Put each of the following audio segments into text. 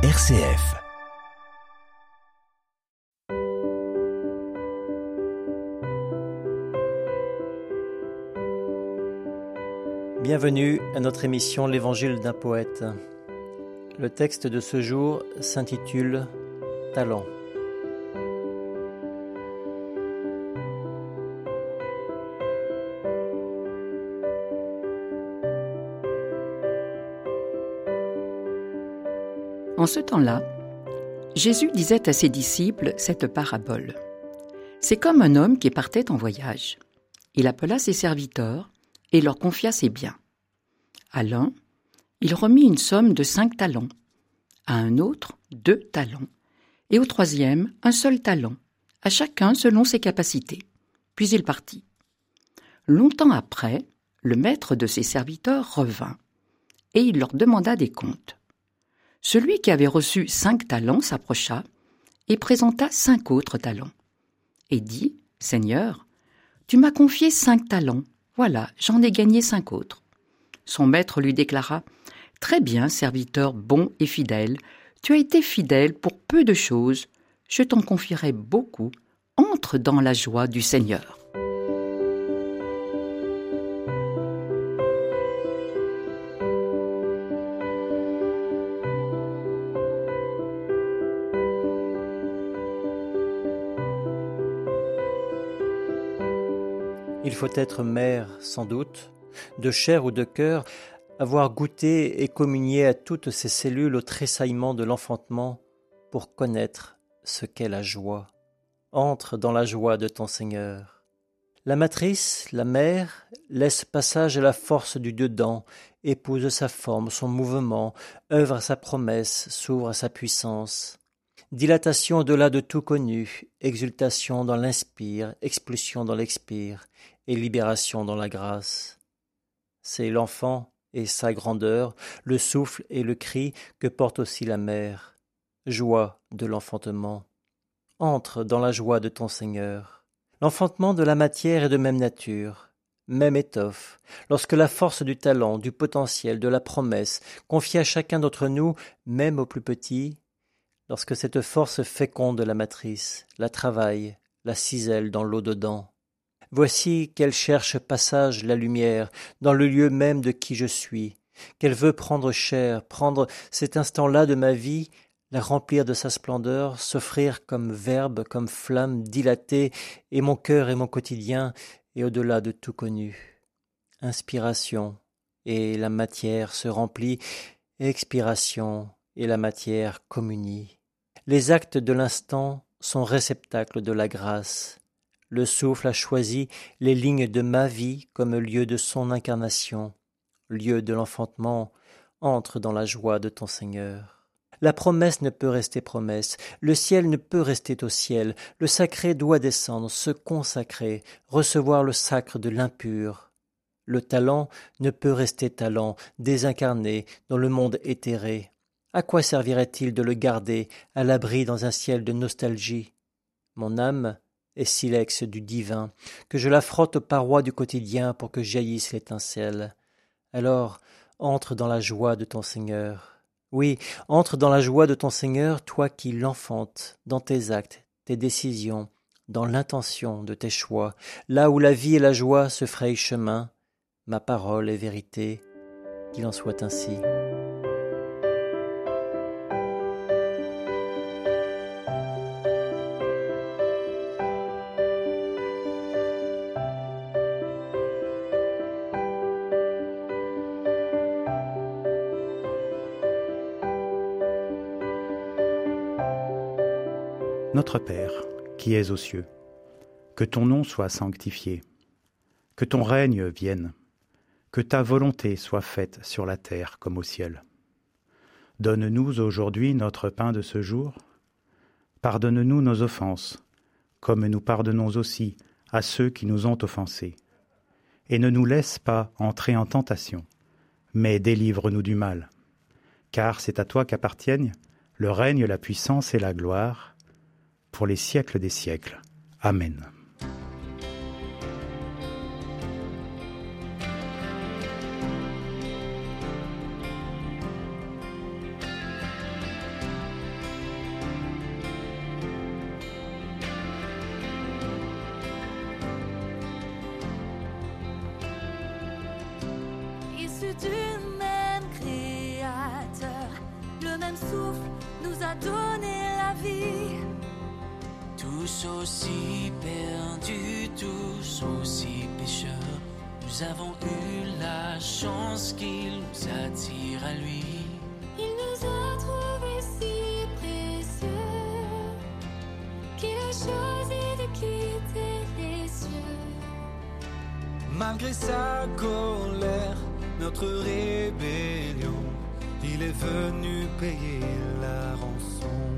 RCF. Bienvenue à notre émission L'Évangile d'un poète. Le texte de ce jour s'intitule Talent. En ce temps-là, Jésus disait à ses disciples cette parabole. C'est comme un homme qui partait en voyage. Il appela ses serviteurs et leur confia ses biens. À l'un, il remit une somme de cinq talents, à un autre deux talents, et au troisième un seul talent, à chacun selon ses capacités. Puis il partit. Longtemps après, le maître de ses serviteurs revint, et il leur demanda des comptes. Celui qui avait reçu cinq talents s'approcha et présenta cinq autres talents, et dit, Seigneur, tu m'as confié cinq talents, voilà, j'en ai gagné cinq autres. Son maître lui déclara, Très bien, serviteur bon et fidèle, tu as été fidèle pour peu de choses, je t'en confierai beaucoup, entre dans la joie du Seigneur. Il faut être mère, sans doute, de chair ou de cœur, avoir goûté et communié à toutes ces cellules au tressaillement de l'enfantement pour connaître ce qu'est la joie. Entre dans la joie de ton Seigneur. La matrice, la mère, laisse passage à la force du dedans, épouse sa forme, son mouvement, œuvre à sa promesse, s'ouvre à sa puissance. Dilatation au-delà de tout connu, exultation dans l'inspire, expulsion dans l'expire, et libération dans la grâce. C'est l'enfant et sa grandeur, le souffle et le cri que porte aussi la mère. Joie de l'enfantement. Entre dans la joie de ton Seigneur. L'enfantement de la matière est de même nature, même étoffe. Lorsque la force du talent, du potentiel, de la promesse, confie à chacun d'entre nous, même au plus petit, lorsque cette force féconde la matrice, la travaille, la cisèle dans l'eau dedans. Voici qu'elle cherche passage la lumière dans le lieu même de qui je suis, qu'elle veut prendre chair, prendre cet instant-là de ma vie, la remplir de sa splendeur, s'offrir comme verbe, comme flamme dilatée, et mon cœur et mon quotidien, et au-delà de tout connu. Inspiration, et la matière se remplit, expiration, et la matière communie. Les actes de l'instant sont réceptacles de la grâce. Le souffle a choisi les lignes de ma vie comme lieu de son incarnation, lieu de l'enfantement, entre dans la joie de ton Seigneur. La promesse ne peut rester promesse, le ciel ne peut rester au ciel, le sacré doit descendre, se consacrer, recevoir le sacre de l'impur. Le talent ne peut rester talent, désincarné dans le monde éthéré. À quoi servirait-il de le garder à l'abri dans un ciel de nostalgie? Mon âme est silex du divin, que je la frotte aux parois du quotidien pour que jaillisse l'étincelle. Alors, entre dans la joie de ton Seigneur. Oui, entre dans la joie de ton Seigneur, toi qui l'enfantes dans tes actes, tes décisions, dans l'intention de tes choix, là où la vie et la joie se frayent chemin, ma parole est vérité, qu'il en soit ainsi. Notre Père, qui es aux cieux, que ton nom soit sanctifié, que ton règne vienne, que ta volonté soit faite sur la terre comme au ciel. Donne-nous aujourd'hui notre pain de ce jour. Pardonne-nous nos offenses, comme nous pardonnons aussi à ceux qui nous ont offensés. Et ne nous laisse pas entrer en tentation, mais délivre-nous du mal. Car c'est à toi qu'appartiennent le règne, la puissance et la gloire, pour les siècles des siècles. Amen. le même souffle nous a donné la vie. Tous aussi perdus, tous aussi pécheurs, nous avons eu la chance qu'il nous attire à lui. Il nous a trouvés si précieux qu'il a choisi de quitter les cieux. Malgré sa colère, notre rébellion, il est venu payer la rançon.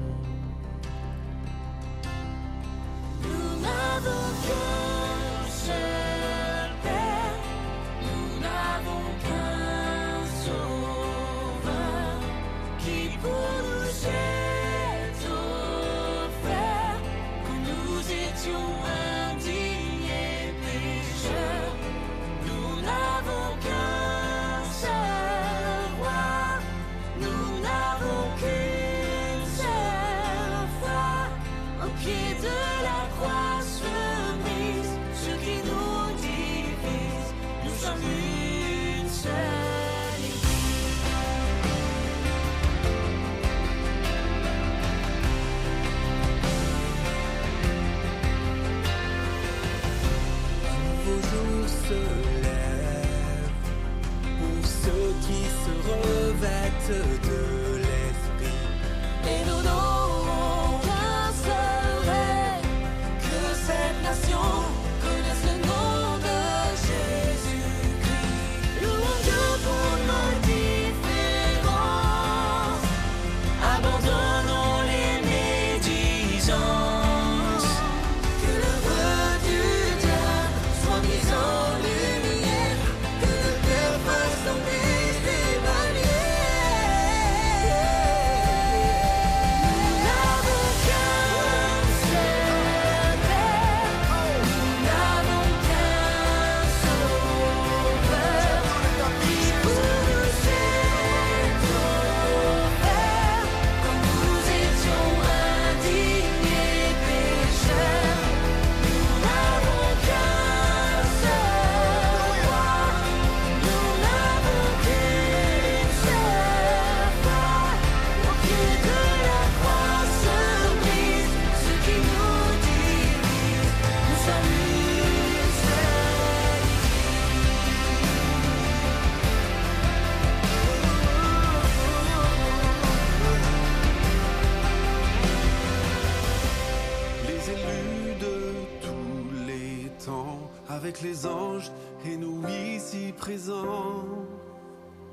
avec les anges et nous ici présents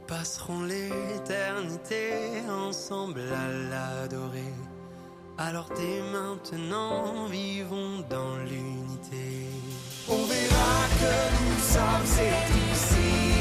passerons l'éternité ensemble à l'adorer. Alors dès maintenant, vivons dans l'unité. On verra que nous sommes ici.